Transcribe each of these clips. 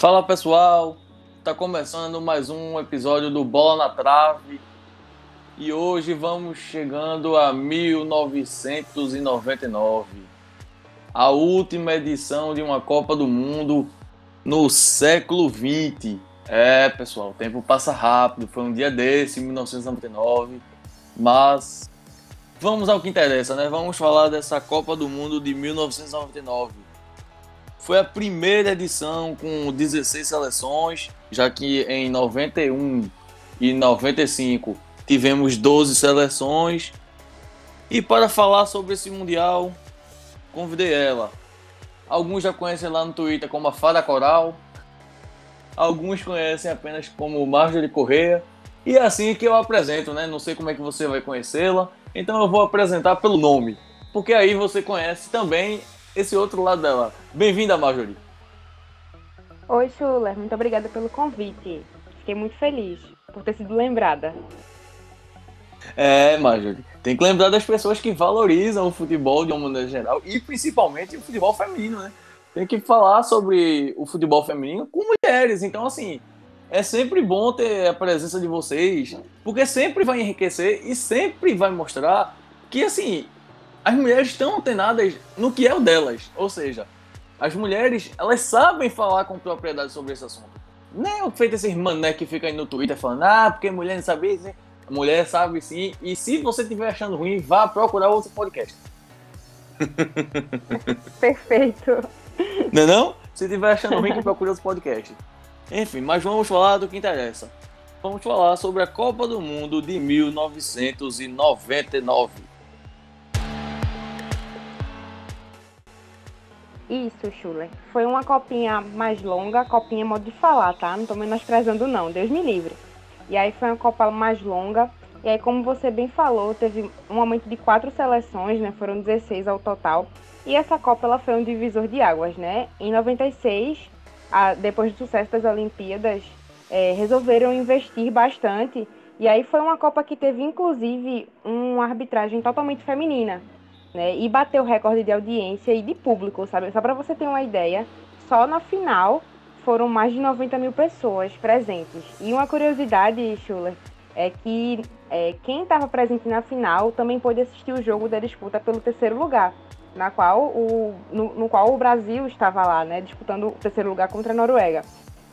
Fala pessoal, tá começando mais um episódio do Bola na Trave. E hoje vamos chegando a 1999, a última edição de uma Copa do Mundo no século 20. É, pessoal, o tempo passa rápido, foi um dia desse, 1999, mas vamos ao que interessa, né? Vamos falar dessa Copa do Mundo de 1999 foi a primeira edição com 16 seleções, já que em 91 e 95 tivemos 12 seleções. E para falar sobre esse Mundial, convidei ela. Alguns já conhecem lá no Twitter como a Fada Coral, alguns conhecem apenas como Marjorie Correia. E é assim que eu apresento, né? Não sei como é que você vai conhecê-la, então eu vou apresentar pelo nome, porque aí você conhece também esse outro lado dela. Bem-vinda, Marjorie. Oi, Schuller. Muito obrigada pelo convite. Fiquei muito feliz por ter sido lembrada. É, Marjorie. Tem que lembrar das pessoas que valorizam o futebol de uma maneira geral e principalmente o futebol feminino, né? Tem que falar sobre o futebol feminino com mulheres. Então, assim, é sempre bom ter a presença de vocês, porque sempre vai enriquecer e sempre vai mostrar que, assim, as mulheres estão antenadas no que é o delas. Ou seja, as mulheres, elas sabem falar com propriedade sobre esse assunto. Nem o feito esses mané que ficam aí no Twitter falando, ah, porque mulher não sabe isso. A mulher sabe sim. E se você estiver achando ruim, vá procurar outro podcast. Perfeito. Não é não? Se estiver achando ruim, que procure outro podcast. Enfim, mas vamos falar do que interessa. Vamos falar sobre a Copa do Mundo de 1999. Isso, Schuller. Foi uma copinha mais longa, copinha modo de falar, tá? Não tô menosprezando não, Deus me livre. E aí foi uma Copa mais longa. E aí, como você bem falou, teve um aumento de quatro seleções, né? Foram 16 ao total. E essa Copa ela foi um divisor de águas, né? Em 96, a, depois do sucesso das Olimpíadas, é, resolveram investir bastante. E aí foi uma Copa que teve, inclusive, uma arbitragem totalmente feminina né? E bateu o recorde de audiência e de público, sabe? Só para você ter uma ideia, só na final foram mais de 90 mil pessoas presentes. E uma curiosidade, Schuller, é que é, quem estava presente na final também pôde assistir o jogo da disputa pelo terceiro lugar, na qual o, no, no qual o Brasil estava lá, né, disputando o terceiro lugar contra a Noruega.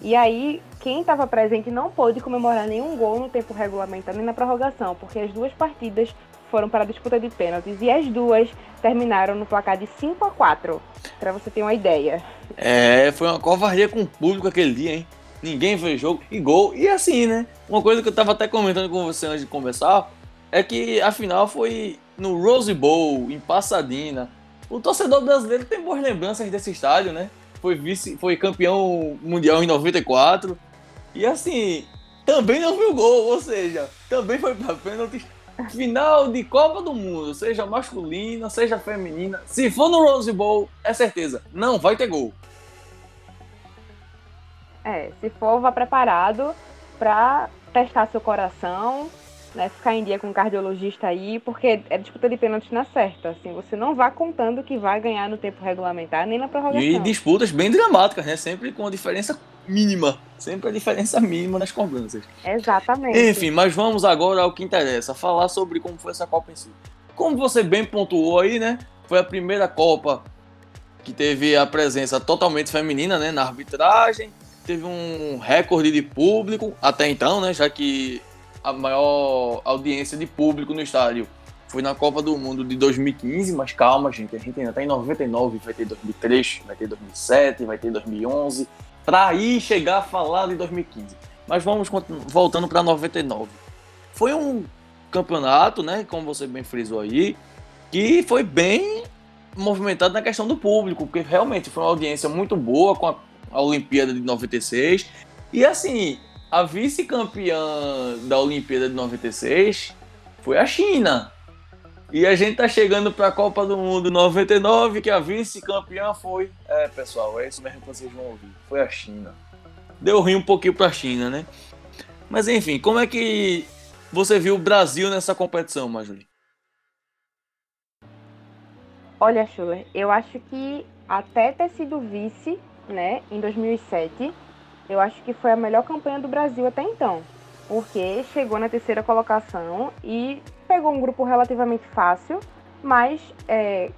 E aí, quem estava presente não pôde comemorar nenhum gol no tempo regulamentar nem na prorrogação, porque as duas partidas foram para a disputa de pênaltis e as duas terminaram no placar de 5 a 4 para você ter uma ideia. É, foi uma covardia com o público aquele dia, hein? Ninguém fez jogo e gol. E assim, né? Uma coisa que eu tava até comentando com você antes de conversar é que a final foi no Rose Bowl, em Pasadena. O torcedor brasileiro tem boas lembranças desse estádio, né? Foi vice, foi campeão mundial em 94. E assim, também não viu gol, ou seja, também foi para pênalti Final de Copa do Mundo, seja masculina, seja feminina, se for no Rose Bowl, é certeza, não vai ter gol. É, se for, vá preparado para testar seu coração, né, ficar em dia com um cardiologista aí, porque é disputa de pênalti na certa. Assim, você não vá contando que vai ganhar no tempo regulamentar nem na prorrogação. E disputas bem dramáticas, né? Sempre com a diferença mínima. Sempre a diferença mínima nas cobranças. Exatamente. Enfim, mas vamos agora ao que interessa, falar sobre como foi essa Copa em si. Como você bem pontuou aí, né? Foi a primeira Copa que teve a presença totalmente feminina, né, na arbitragem. Teve um recorde de público até então, né, já que a maior audiência de público no estádio foi na Copa do Mundo de 2015, mas calma, gente, a gente ainda tá em 99, vai ter 2003, vai ter 2007, vai ter 2011, para aí chegar a falar de 2015. Mas vamos voltando para 99. Foi um campeonato, né, como você bem frisou aí, que foi bem movimentado na questão do público, porque realmente foi uma audiência muito boa com a, a Olimpíada de 96. E assim, a vice-campeã da Olimpíada de 96 foi a China. E a gente tá chegando para a Copa do Mundo 99, que a vice-campeã foi. É, pessoal, é isso mesmo que vocês vão ouvir. Foi a China. Deu ruim um pouquinho para a China, né? Mas enfim, como é que você viu o Brasil nessa competição, Majuli? Olha, Schuller, eu acho que até ter sido vice, né, em 2007, eu acho que foi a melhor campanha do Brasil até então, porque chegou na terceira colocação e pegou um grupo relativamente fácil, mas é,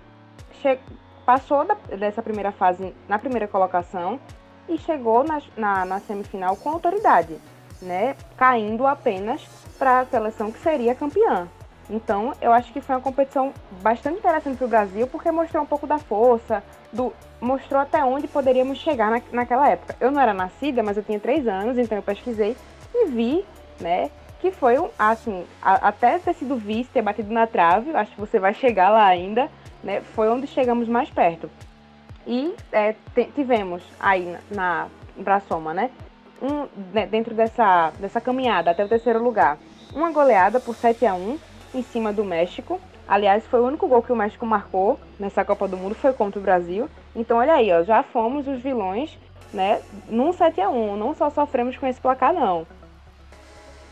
passou da, dessa primeira fase na primeira colocação e chegou na, na, na semifinal com autoridade, né? Caindo apenas para a seleção que seria campeã. Então, eu acho que foi uma competição bastante interessante para o Brasil, porque mostrou um pouco da força, do, mostrou até onde poderíamos chegar na, naquela época. Eu não era nascida, mas eu tinha três anos, então eu pesquisei e vi, né, que foi um, assim, a, até ter sido vice, ter batido na trave, acho que você vai chegar lá ainda, né, foi onde chegamos mais perto. E é, tivemos aí na, na né, um, né, dentro dessa, dessa caminhada até o terceiro lugar, uma goleada por 7 a 1 em cima do México. Aliás, foi o único gol que o México marcou nessa Copa do Mundo foi contra o Brasil. Então, olha aí, ó, já fomos os vilões, né, num 7 a 1 Não só sofremos com esse placar, não.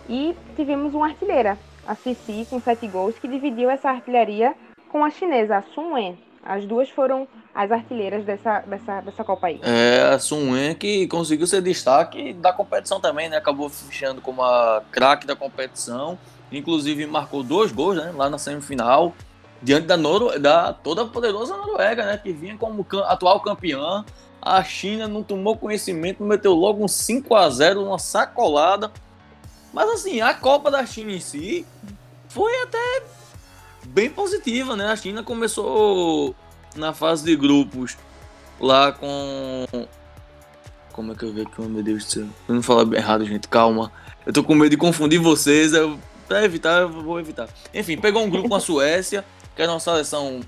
E tivemos uma artilheira, a Cici, com sete gols, que dividiu essa artilharia com a chinesa, a Sun Wen. As duas foram as artilheiras dessa, dessa, dessa Copa aí. É, a Sun Wen que conseguiu ser destaque da competição também, né? Acabou fechando como a craque da competição inclusive marcou dois gols né, lá na semifinal, diante da, Noro, da toda poderosa Noruega, né, que vinha como atual campeã. A China não tomou conhecimento, meteu logo um 5 a 0 uma sacolada. Mas assim, a Copa da China em si foi até bem positiva, né? A China começou na fase de grupos lá com. Como é que eu vejo aqui, meu Deus do céu? Eu não falar errado, gente, calma. Eu tô com medo de confundir vocês. Eu Pra evitar, eu vou evitar. Enfim, pegou um grupo com a Suécia, que era uma seleção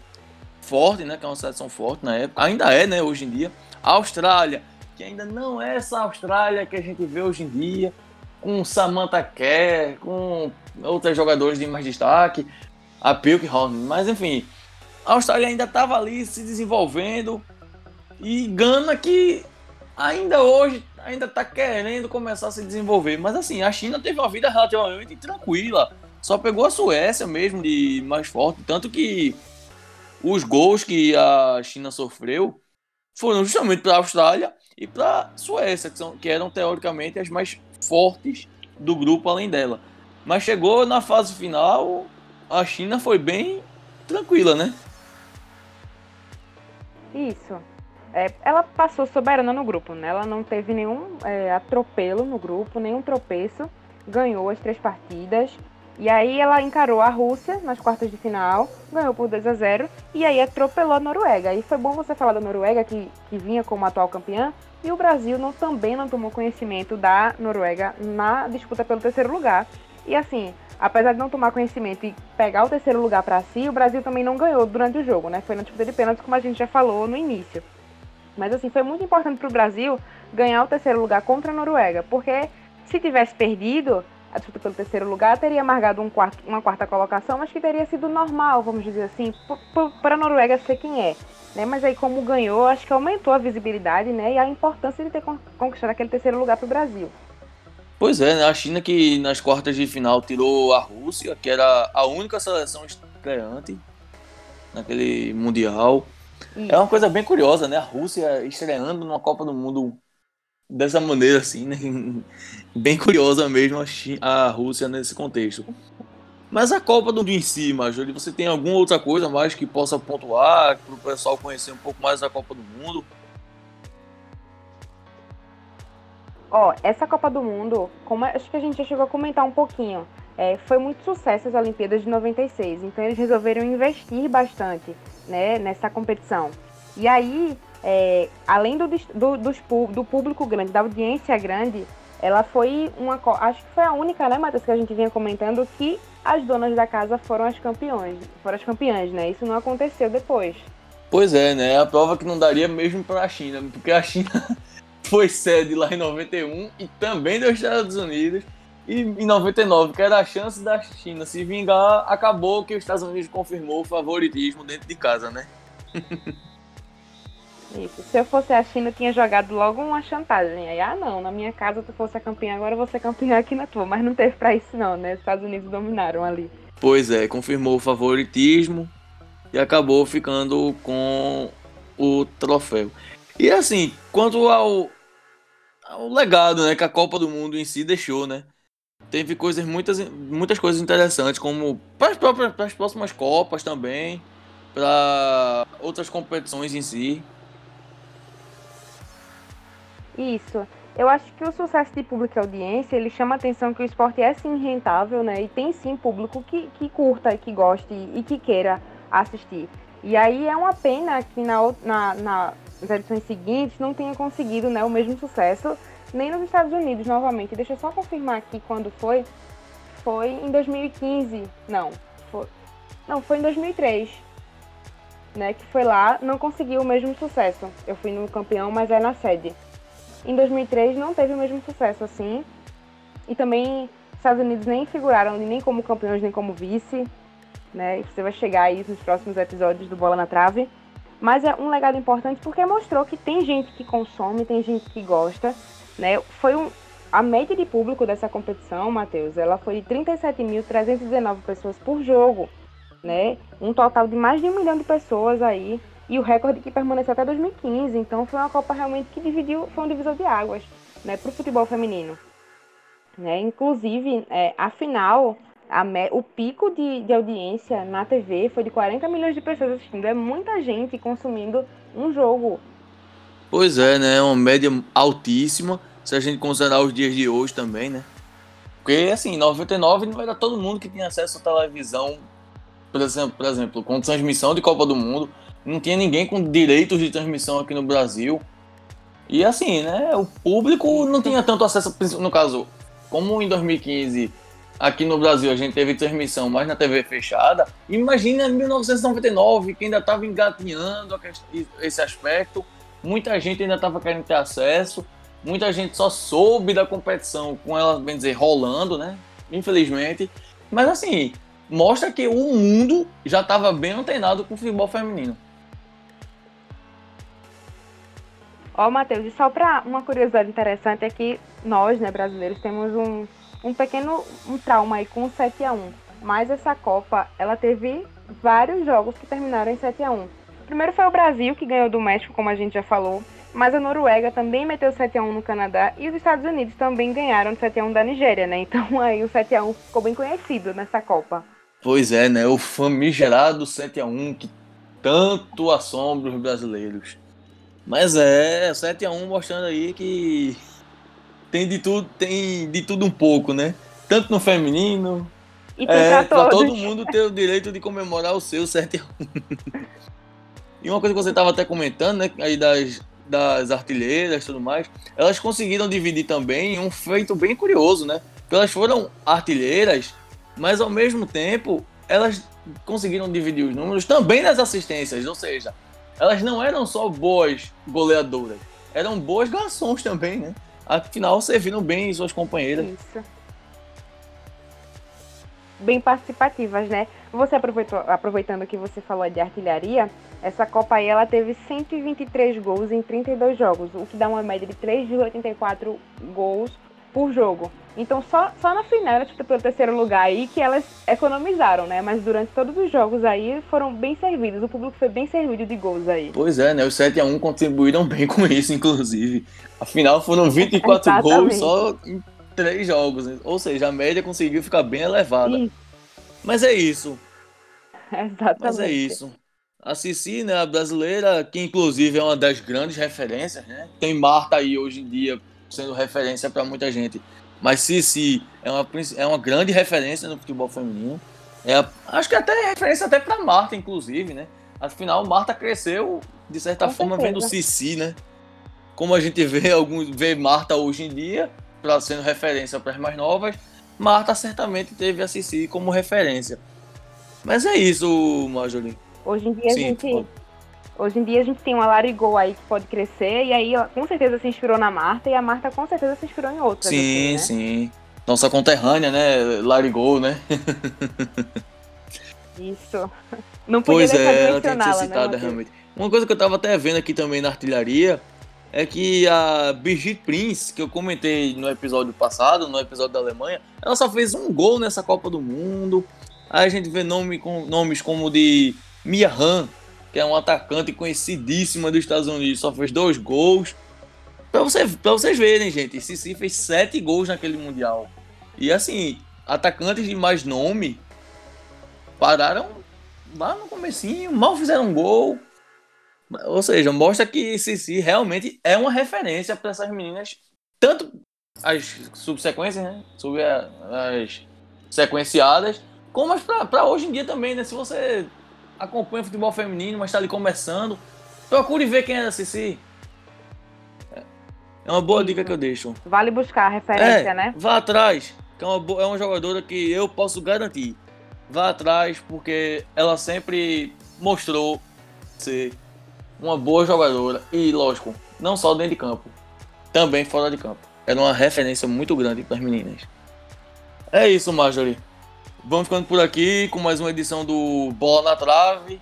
forte, né? Que é uma seleção forte na época. Ainda é, né? Hoje em dia. A Austrália, que ainda não é essa Austrália que a gente vê hoje em dia, com Samantha Kerr, com outros jogadores de mais destaque, a Pilkhorn, mas enfim, a Austrália ainda estava ali se desenvolvendo e Gana que ainda hoje ainda está querendo começar a se desenvolver. Mas assim, a China teve uma vida relativamente tranquila. Só pegou a Suécia mesmo de mais forte. Tanto que os gols que a China sofreu foram justamente para a Austrália e para a Suécia, que, são, que eram teoricamente as mais fortes do grupo além dela. Mas chegou na fase final, a China foi bem tranquila, né? Isso. É, ela passou soberana no grupo, né? Ela não teve nenhum é, atropelo no grupo, nenhum tropeço. Ganhou as três partidas. E aí ela encarou a Rússia nas quartas de final, ganhou por 2 a 0 e aí atropelou a Noruega. E foi bom você falar da Noruega, que, que vinha como atual campeã, e o Brasil não, também não tomou conhecimento da Noruega na disputa pelo terceiro lugar. E assim, apesar de não tomar conhecimento e pegar o terceiro lugar para si, o Brasil também não ganhou durante o jogo, né? Foi na disputa de pênaltis, como a gente já falou no início. Mas assim, foi muito importante para o Brasil ganhar o terceiro lugar contra a Noruega, porque se tivesse perdido a disputa pelo terceiro lugar, teria marcado um quarto, uma quarta colocação, mas que teria sido normal, vamos dizer assim, para a Noruega ser quem é. Né? Mas aí, como ganhou, acho que aumentou a visibilidade né? e a importância de ter conquistado aquele terceiro lugar para o Brasil. Pois é, né? a China que nas quartas de final tirou a Rússia, que era a única seleção estreante naquele Mundial. É uma coisa bem curiosa, né? A Rússia estreando numa Copa do Mundo dessa maneira, assim, né? Bem curiosa mesmo a, Rússia nesse contexto. Mas a Copa do Mundo em si, Majori, você tem alguma outra coisa mais que possa pontuar para o pessoal conhecer um pouco mais da Copa do Mundo? Ó, essa Copa do Mundo, como acho que a gente já chegou a comentar um pouquinho, é, foi muito sucesso as Olimpíadas de 96, então eles resolveram investir bastante né, nessa competição. E aí, é, além do, do, do, do público grande, da audiência grande, ela foi uma. Acho que foi a única, né, Matheus, que a gente vinha comentando que as donas da casa foram as campeões. Foram as campeãs, né? Isso não aconteceu depois. Pois é, né? A prova que não daria mesmo para a China, porque a China foi sede lá em 91 e também dos Estados Unidos. E em 99, que era a chance da China se vingar, acabou que os Estados Unidos confirmou o favoritismo dentro de casa, né? Se eu fosse a China, eu tinha jogado logo uma chantagem. Aí, ah, não, na minha casa tu fosse a campeã, agora você é aqui na tua. Mas não teve pra isso, não, né? Os Estados Unidos dominaram ali. Pois é, confirmou o favoritismo e acabou ficando com o troféu. E assim, quanto ao o legado, né, que a Copa do Mundo em si deixou, né? Teve coisas muitas muitas coisas interessantes, como para as próximas copas também, para outras competições em si. Isso. Eu acho que o sucesso de público e audiência, ele chama a atenção que o esporte é sim rentável, né? E tem sim público que, que curta, que goste e que queira assistir. E aí é uma pena que na, na, na, nas edições seguintes não tenha conseguido né, o mesmo sucesso, nem nos Estados Unidos novamente. Deixa eu só confirmar aqui quando foi. Foi em 2015. Não, foi, não, foi em 2003. Né, que foi lá, não conseguiu o mesmo sucesso. Eu fui no campeão, mas é na sede. Em 2003 não teve o mesmo sucesso assim. E também Estados Unidos nem figuraram nem como campeões nem como vice. Né? Você vai chegar a isso nos próximos episódios do Bola na Trave. Mas é um legado importante porque mostrou que tem gente que consome, tem gente que gosta. Né? Foi um, a média de público dessa competição, Matheus, ela foi de 37.319 pessoas por jogo. Né? Um total de mais de um milhão de pessoas aí e o recorde que permaneceu até 2015. Então foi uma Copa realmente que dividiu, foi um divisor de águas né, para o futebol feminino. Né? Inclusive, é, a final, a o pico de, de audiência na TV foi de 40 milhões de pessoas assistindo. É muita gente consumindo um jogo. Pois é, né? Uma média altíssima, se a gente considerar os dias de hoje também, né? Porque, assim, em 99 não era todo mundo que tinha acesso à televisão, por exemplo, por exemplo, com transmissão de Copa do Mundo não tinha ninguém com direitos de transmissão aqui no Brasil. E assim, né, o público não tinha tanto acesso, no caso, como em 2015 aqui no Brasil a gente teve transmissão mais na TV fechada, imagina em 1999 que ainda estava engatinhando esse aspecto, muita gente ainda estava querendo ter acesso, muita gente só soube da competição com ela, bem dizer, rolando, né, infelizmente. Mas assim, mostra que o mundo já estava bem antenado com o futebol feminino. Ó, Matheus, e só para uma curiosidade interessante é que nós, né, brasileiros, temos um, um pequeno um trauma aí com o 7 a 1 Mas essa Copa, ela teve vários jogos que terminaram em 7 a 1 Primeiro foi o Brasil, que ganhou do México, como a gente já falou. Mas a Noruega também meteu 7 a 1 no Canadá e os Estados Unidos também ganharam 7 a 1 da Nigéria, né? Então aí o 7 a 1 ficou bem conhecido nessa Copa. Pois é, né? O famigerado 7 a 1 que tanto assombra os brasileiros. Mas é, 7x1 mostrando aí que tem de tudo, tem de tudo um pouco, né? Tanto no feminino. E é, pra, pra todo mundo ter o direito de comemorar o seu 7x1. e uma coisa que você estava até comentando, né? Aí das, das artilheiras e tudo mais, elas conseguiram dividir também um feito bem curioso, né? Porque elas foram artilheiras, mas ao mesmo tempo elas conseguiram dividir os números também nas assistências, ou seja, elas não eram só boas goleadoras, eram boas garçons também, né? Afinal, serviram bem suas companheiras. Isso. Bem participativas, né? Você aproveitou, aproveitando que você falou de artilharia, essa Copa aí ela teve 123 gols em 32 jogos, o que dá uma média de 3,84 gols por jogo. Então só, só na final elas pelo terceiro lugar aí que elas economizaram, né? Mas durante todos os jogos aí foram bem servidos. O público foi bem servido de gols aí. Pois é, né? Os 7 a 1 contribuíram bem com isso, inclusive. Afinal, foram 24 gols só em três jogos. Né? Ou seja, a média conseguiu ficar bem elevada. Mas é isso. Exatamente. Mas é isso. A Cici, né, a brasileira, que inclusive é uma das grandes referências, né? Tem Marta aí hoje em dia sendo referência para muita gente. Mas Cici é uma, é uma grande referência no futebol feminino. É, acho que até é referência até para Marta, inclusive, né? Afinal, Marta cresceu, de certa Com forma, certeza. vendo Cici, né? Como a gente vê, alguns, vê Marta hoje em dia, pra, sendo referência para as mais novas, Marta certamente teve a Cici como referência. Mas é isso, Marjorie. Hoje em dia Sim, a gente Hoje em dia a gente tem uma Larigol aí que pode crescer, e aí com certeza se inspirou na Marta, e a Marta com certeza se inspirou em outras. Sim, assim, né? sim. Nossa conterrânea, né? Larigol, né? Isso. Não podia pois é, que ser né, citada né, realmente. Uma coisa que eu tava até vendo aqui também na artilharia é que a Brigitte Prince, que eu comentei no episódio passado, no episódio da Alemanha, ela só fez um gol nessa Copa do Mundo. Aí a gente vê nome, com, nomes como de Mia Han, que é um atacante conhecidíssima dos Estados Unidos, só fez dois gols. Pra, você, vocês verem, gente, Cici fez sete gols naquele Mundial. E assim, atacantes de mais nome pararam lá no comecinho, mal fizeram um gol. Ou seja, mostra que Cici realmente é uma referência para essas meninas, tanto as subsequências, né? Sobre as sequenciadas, como as para hoje em dia também, né? Se você acompanha futebol feminino, mas está ali começando, procure ver quem é a Cici. É uma boa dica que eu deixo. Vale buscar a referência, é, né? Vá atrás, que é uma, é uma jogadora que eu posso garantir. Vá atrás, porque ela sempre mostrou ser uma boa jogadora. E, lógico, não só dentro de campo, também fora de campo. Era uma referência muito grande para as meninas. É isso, Marjorie. Vamos ficando por aqui com mais uma edição do Bola na Trave.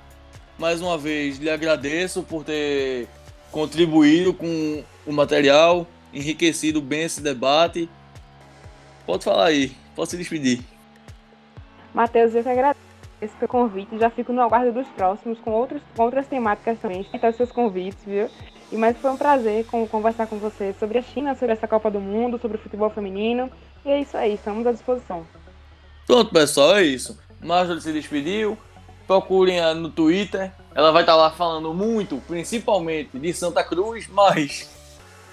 Mais uma vez, lhe agradeço por ter contribuído com o material, enriquecido bem esse debate. Pode falar aí, pode se despedir. Matheus, eu que agradeço pelo convite. Já fico no aguardo dos próximos com, outros, com outras temáticas também. Então, seus convites, viu? E mas foi um prazer conversar com você sobre a China, sobre essa Copa do Mundo, sobre o futebol feminino. E é isso aí, estamos à disposição. Pronto, pessoal, é isso. Marjorie se despediu. Procurem no Twitter. Ela vai estar lá falando muito, principalmente de Santa Cruz, mas.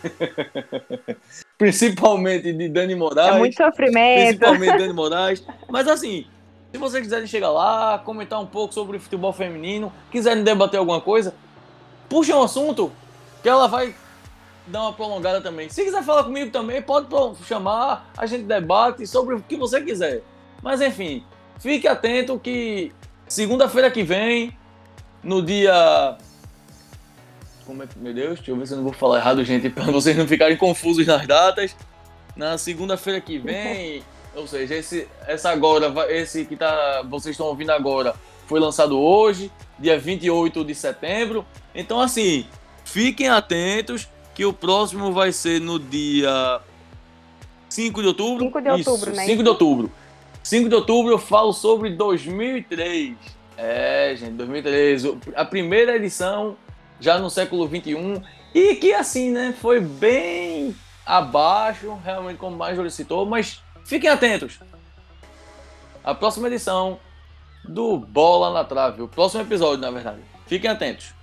principalmente de Dani Moraes. É muito sofrimento. Principalmente de Dani Moraes. Mas assim, se vocês quiserem chegar lá, comentar um pouco sobre futebol feminino, quiserem debater alguma coisa, puxa um assunto que ela vai dar uma prolongada também. Se quiser falar comigo também, pode chamar, a gente debate sobre o que você quiser. Mas enfim, fique atento que segunda-feira que vem, no dia. Como é que. Meu Deus, deixa eu ver se eu não vou falar errado, gente, para vocês não ficarem confusos nas datas. Na segunda-feira que vem, ou seja, esse, essa agora, esse que tá, vocês estão ouvindo agora, foi lançado hoje, dia 28 de setembro. Então, assim, Fiquem atentos que o próximo vai ser no dia 5 de outubro. 5 de outubro, Isso, né? 5 de outubro. 5 de outubro eu falo sobre 2003. É, gente, 2003. A primeira edição já no século 21. E que assim, né, foi bem abaixo, realmente como mais Júlio citou, mas fiquem atentos. A próxima edição do Bola na Trave, o próximo episódio, na verdade. Fiquem atentos.